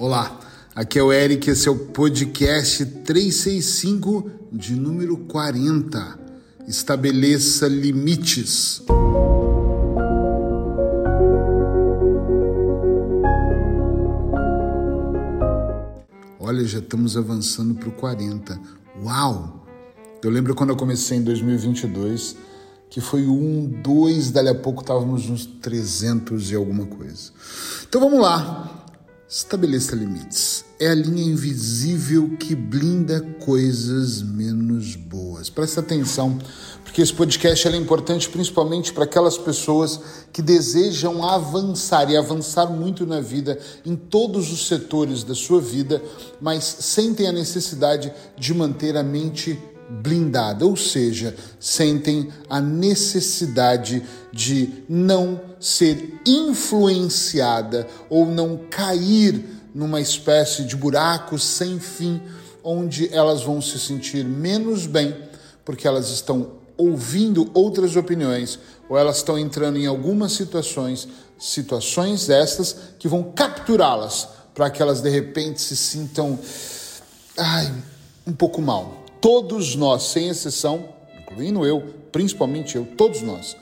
Olá, aqui é o Eric, esse é o podcast 365 de número 40. Estabeleça limites. Olha, já estamos avançando para o 40. Uau! Eu lembro quando eu comecei em 2022, que foi 1, 2, dali a pouco estávamos nos 300 e alguma coisa. Então vamos lá. Estabeleça limites. É a linha invisível que blinda coisas menos boas. Presta atenção, porque esse podcast é importante principalmente para aquelas pessoas que desejam avançar e avançar muito na vida, em todos os setores da sua vida, mas sentem a necessidade de manter a mente blindada, ou seja, sentem a necessidade de não ser influenciada ou não cair numa espécie de buraco sem fim, onde elas vão se sentir menos bem porque elas estão ouvindo outras opiniões ou elas estão entrando em algumas situações, situações estas que vão capturá-las para que elas de repente se sintam ai, um pouco mal todos nós, sem exceção, incluindo eu, principalmente eu, todos nós,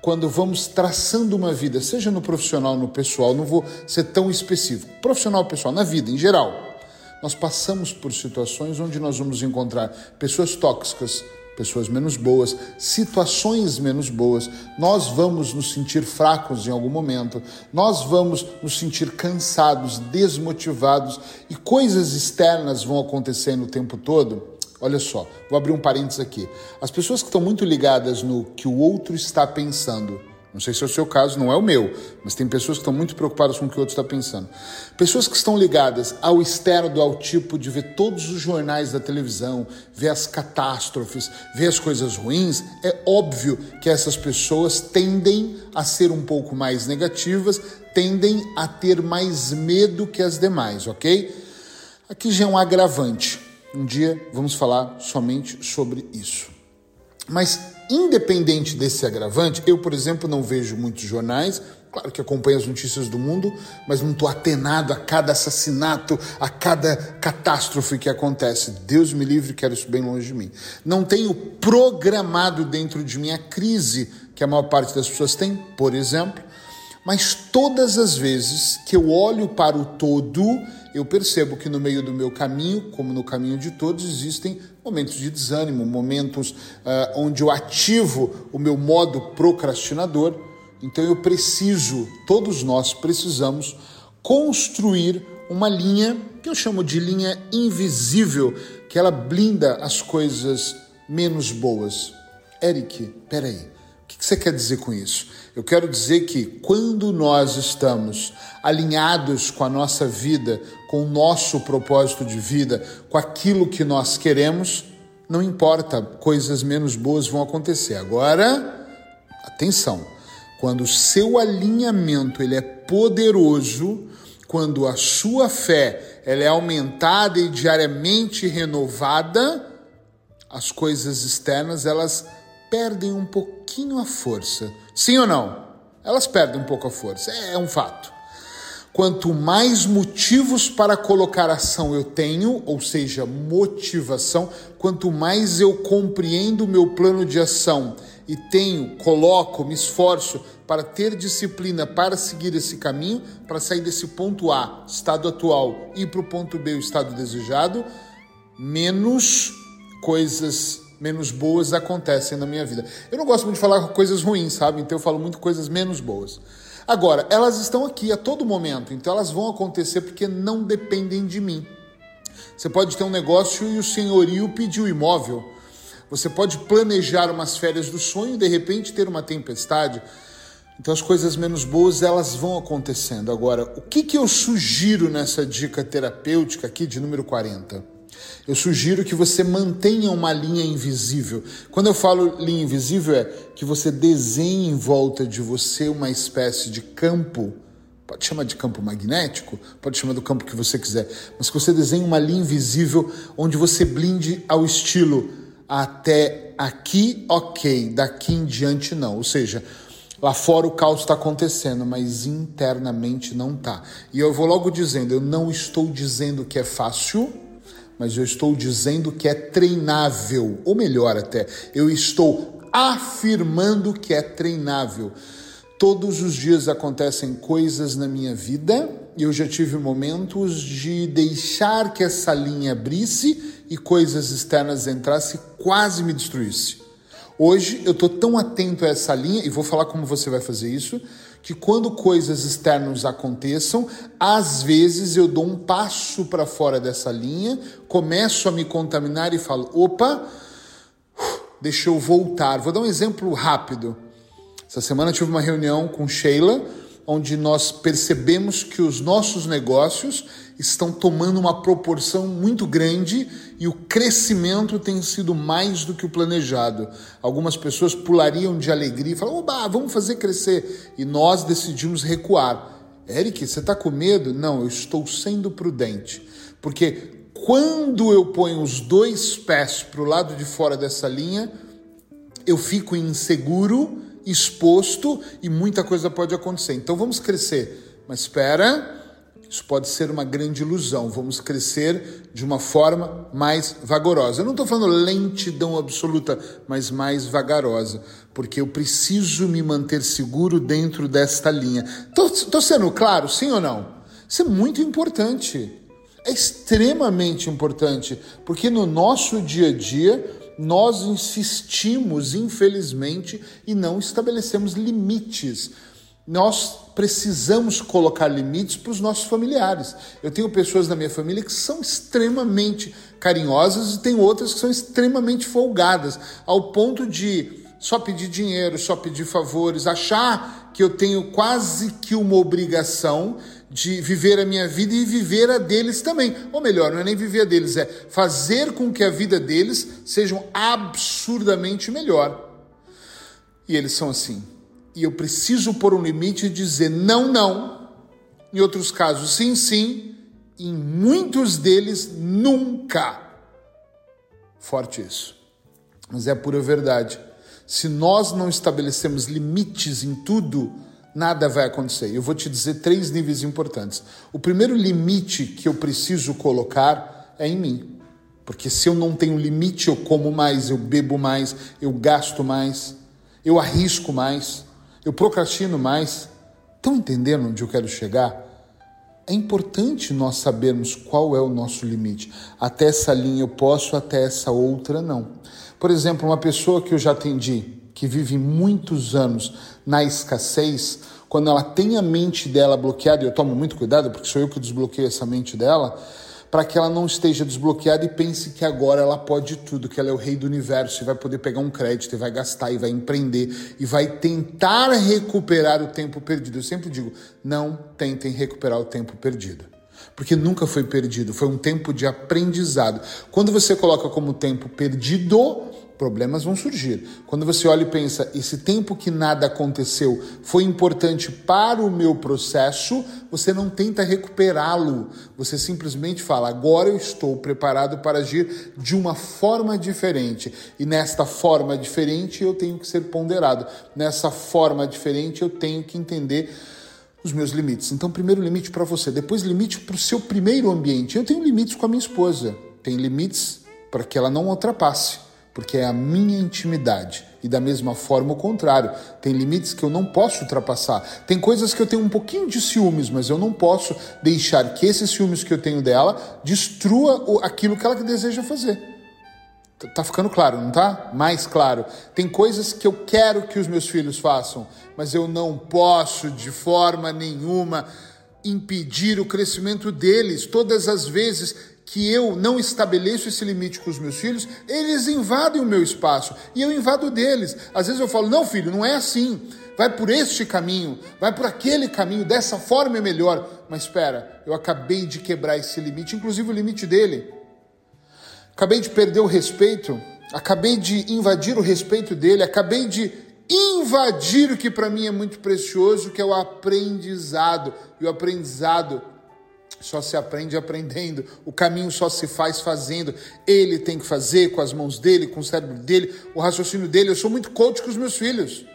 quando vamos traçando uma vida, seja no profissional, no pessoal, não vou ser tão específico, profissional, pessoal, na vida em geral, nós passamos por situações onde nós vamos encontrar pessoas tóxicas, pessoas menos boas, situações menos boas, nós vamos nos sentir fracos em algum momento, nós vamos nos sentir cansados, desmotivados e coisas externas vão acontecendo o tempo todo Olha só, vou abrir um parênteses aqui. As pessoas que estão muito ligadas no que o outro está pensando, não sei se é o seu caso, não é o meu, mas tem pessoas que estão muito preocupadas com o que o outro está pensando. Pessoas que estão ligadas ao externo, ao tipo de ver todos os jornais da televisão, ver as catástrofes, ver as coisas ruins, é óbvio que essas pessoas tendem a ser um pouco mais negativas, tendem a ter mais medo que as demais, ok? Aqui já é um agravante. Um dia vamos falar somente sobre isso. Mas, independente desse agravante, eu, por exemplo, não vejo muitos jornais. Claro que acompanho as notícias do mundo, mas não estou atenado a cada assassinato, a cada catástrofe que acontece. Deus me livre, quero isso bem longe de mim. Não tenho programado dentro de mim a crise que a maior parte das pessoas tem, por exemplo, mas todas as vezes que eu olho para o todo, eu percebo que no meio do meu caminho, como no caminho de todos, existem momentos de desânimo, momentos uh, onde eu ativo o meu modo procrastinador. Então eu preciso, todos nós precisamos, construir uma linha que eu chamo de linha invisível, que ela blinda as coisas menos boas. Eric, peraí que você quer dizer com isso? Eu quero dizer que quando nós estamos alinhados com a nossa vida, com o nosso propósito de vida, com aquilo que nós queremos, não importa, coisas menos boas vão acontecer. Agora, atenção, quando o seu alinhamento ele é poderoso, quando a sua fé ela é aumentada e diariamente renovada, as coisas externas elas perdem um pouquinho a força. Sim ou não? Elas perdem um pouco a força, é, é um fato. Quanto mais motivos para colocar ação eu tenho, ou seja, motivação, quanto mais eu compreendo o meu plano de ação e tenho, coloco, me esforço para ter disciplina para seguir esse caminho, para sair desse ponto A, estado atual, e para o ponto B, o estado desejado, menos coisas menos boas acontecem na minha vida. Eu não gosto muito de falar coisas ruins, sabe? Então eu falo muito coisas menos boas. Agora, elas estão aqui a todo momento, então elas vão acontecer porque não dependem de mim. Você pode ter um negócio e o senhorio pedir o imóvel. Você pode planejar umas férias do sonho e de repente ter uma tempestade. Então as coisas menos boas elas vão acontecendo. Agora, o que, que eu sugiro nessa dica terapêutica aqui de número 40? Eu sugiro que você mantenha uma linha invisível. Quando eu falo linha invisível, é que você desenhe em volta de você uma espécie de campo. Pode chamar de campo magnético, pode chamar do campo que você quiser, mas que você desenhe uma linha invisível onde você blinde ao estilo até aqui, ok, daqui em diante não. Ou seja, Lá fora o caos está acontecendo, mas internamente não está. E eu vou logo dizendo: eu não estou dizendo que é fácil, mas eu estou dizendo que é treinável. Ou melhor, até, eu estou afirmando que é treinável. Todos os dias acontecem coisas na minha vida e eu já tive momentos de deixar que essa linha abrisse e coisas externas entrassem e quase me destruísse. Hoje eu estou tão atento a essa linha, e vou falar como você vai fazer isso, que quando coisas externas aconteçam, às vezes eu dou um passo para fora dessa linha, começo a me contaminar e falo: opa, deixa eu voltar. Vou dar um exemplo rápido. Essa semana eu tive uma reunião com Sheila onde nós percebemos que os nossos negócios estão tomando uma proporção muito grande e o crescimento tem sido mais do que o planejado. Algumas pessoas pulariam de alegria e falam: Oba, vamos fazer crescer. E nós decidimos recuar. Eric, você está com medo? Não, eu estou sendo prudente. Porque quando eu ponho os dois pés para o lado de fora dessa linha, eu fico inseguro exposto e muita coisa pode acontecer. Então vamos crescer, mas espera, isso pode ser uma grande ilusão. Vamos crescer de uma forma mais vagarosa. Eu não estou falando lentidão absoluta, mas mais vagarosa, porque eu preciso me manter seguro dentro desta linha. Estou sendo claro, sim ou não? Isso é muito importante. É extremamente importante, porque no nosso dia a dia nós insistimos, infelizmente, e não estabelecemos limites. Nós precisamos colocar limites para os nossos familiares. Eu tenho pessoas na minha família que são extremamente carinhosas e tem outras que são extremamente folgadas, ao ponto de só pedir dinheiro, só pedir favores, achar que eu tenho quase que uma obrigação de viver a minha vida e viver a deles também. Ou melhor, não é nem viver a deles, é fazer com que a vida deles seja absurdamente melhor. E eles são assim. E eu preciso pôr um limite e dizer não, não. Em outros casos, sim, sim. Em muitos deles, nunca. Forte isso. Mas é pura verdade. Se nós não estabelecemos limites em tudo, nada vai acontecer. Eu vou te dizer três níveis importantes. O primeiro limite que eu preciso colocar é em mim. Porque se eu não tenho limite, eu como mais, eu bebo mais, eu gasto mais, eu arrisco mais, eu procrastino mais. Estão entendendo onde eu quero chegar? É importante nós sabermos qual é o nosso limite. Até essa linha eu posso, até essa outra não. Por exemplo, uma pessoa que eu já atendi, que vive muitos anos na escassez, quando ela tem a mente dela bloqueada, e eu tomo muito cuidado porque sou eu que desbloqueio essa mente dela, para que ela não esteja desbloqueada e pense que agora ela pode tudo, que ela é o rei do universo e vai poder pegar um crédito e vai gastar e vai empreender e vai tentar recuperar o tempo perdido. Eu sempre digo: não tentem recuperar o tempo perdido. Porque nunca foi perdido, foi um tempo de aprendizado. Quando você coloca como tempo perdido, problemas vão surgir. Quando você olha e pensa, esse tempo que nada aconteceu foi importante para o meu processo, você não tenta recuperá-lo. Você simplesmente fala, agora eu estou preparado para agir de uma forma diferente. E nesta forma diferente eu tenho que ser ponderado. Nessa forma diferente eu tenho que entender os meus limites. Então, primeiro limite para você, depois limite para o seu primeiro ambiente. Eu tenho limites com a minha esposa, tem limites para que ela não ultrapasse porque é a minha intimidade. E da mesma forma o contrário, tem limites que eu não posso ultrapassar. Tem coisas que eu tenho um pouquinho de ciúmes, mas eu não posso deixar que esses ciúmes que eu tenho dela destrua aquilo que ela deseja fazer. Tá ficando claro, não tá? Mais claro. Tem coisas que eu quero que os meus filhos façam, mas eu não posso de forma nenhuma impedir o crescimento deles. Todas as vezes que eu não estabeleço esse limite com os meus filhos, eles invadem o meu espaço e eu invado deles. Às vezes eu falo: não, filho, não é assim. Vai por este caminho, vai por aquele caminho, dessa forma é melhor. Mas espera, eu acabei de quebrar esse limite, inclusive o limite dele. Acabei de perder o respeito, acabei de invadir o respeito dele, acabei de invadir o que para mim é muito precioso, que é o aprendizado. E o aprendizado só se aprende aprendendo, o caminho só se faz fazendo. Ele tem que fazer com as mãos dele, com o cérebro dele, o raciocínio dele. Eu sou muito coach com os meus filhos.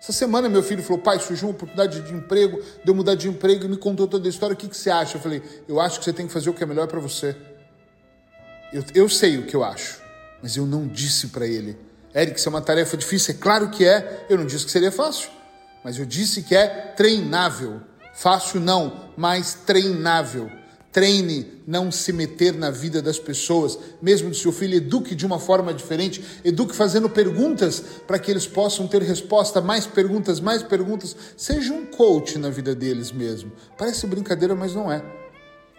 Essa semana meu filho falou, pai, surgiu uma oportunidade de emprego, de eu mudar de emprego e me contou toda a história, o que, que você acha? Eu falei, eu acho que você tem que fazer o que é melhor para você. Eu, eu sei o que eu acho, mas eu não disse para ele. Eric, isso é uma tarefa difícil? É claro que é. Eu não disse que seria fácil, mas eu disse que é treinável. Fácil não, mas treinável. Treine não se meter na vida das pessoas, mesmo que seu filho eduque de uma forma diferente, eduque fazendo perguntas para que eles possam ter resposta, mais perguntas, mais perguntas. Seja um coach na vida deles mesmo. Parece brincadeira, mas não é.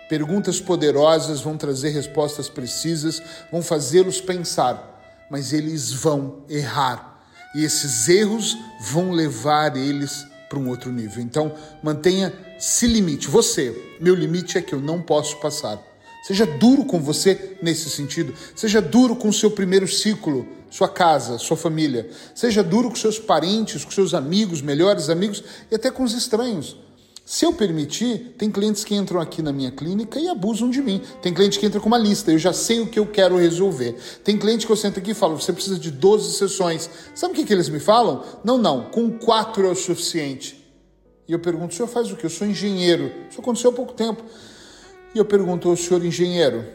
Perguntas poderosas vão trazer respostas precisas, vão fazê-los pensar, mas eles vão errar. E esses erros vão levar eles para um outro nível. Então, mantenha-se limite. Você, meu limite é que eu não posso passar. Seja duro com você nesse sentido. Seja duro com o seu primeiro ciclo, sua casa, sua família. Seja duro com seus parentes, com seus amigos, melhores amigos e até com os estranhos. Se eu permitir, tem clientes que entram aqui na minha clínica e abusam de mim. Tem cliente que entra com uma lista, eu já sei o que eu quero resolver. Tem cliente que eu sento aqui e falo, você precisa de 12 sessões. Sabe o que, que eles me falam? Não, não, com quatro é o suficiente. E eu pergunto, o senhor faz o quê? Eu sou engenheiro. Isso aconteceu há pouco tempo. E eu pergunto, o senhor engenheiro,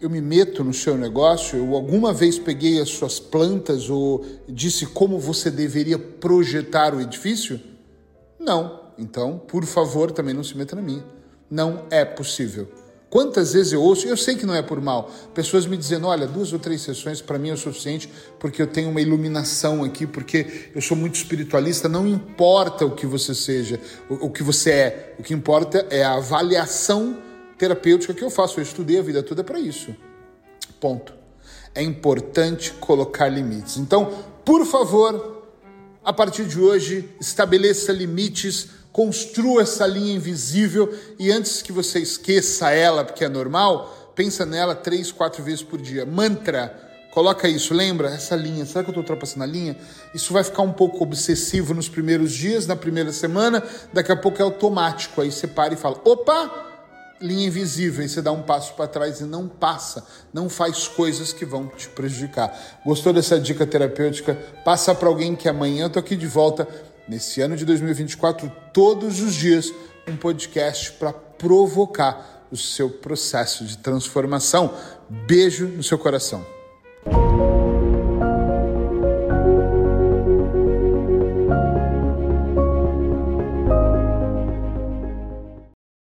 eu me meto no seu negócio? Eu alguma vez peguei as suas plantas ou disse como você deveria projetar o edifício? Não. Então, por favor, também não se meta na minha. Não é possível. Quantas vezes eu ouço, eu sei que não é por mal, pessoas me dizendo: olha, duas ou três sessões para mim é o suficiente porque eu tenho uma iluminação aqui, porque eu sou muito espiritualista. Não importa o que você seja, o, o que você é, o que importa é a avaliação terapêutica que eu faço. Eu estudei a vida toda para isso. Ponto. É importante colocar limites. Então, por favor, a partir de hoje, estabeleça limites construa essa linha invisível e antes que você esqueça ela, porque é normal, pensa nela três, quatro vezes por dia. Mantra, coloca isso, lembra? Essa linha, será que eu estou ultrapassando a linha? Isso vai ficar um pouco obsessivo nos primeiros dias, na primeira semana, daqui a pouco é automático. Aí você para e fala: opa! linha invisível, e você dá um passo para trás e não passa, não faz coisas que vão te prejudicar. Gostou dessa dica terapêutica? Passa para alguém que amanhã eu tô aqui de volta nesse ano de 2024, todos os dias, um podcast para provocar o seu processo de transformação. Beijo no seu coração.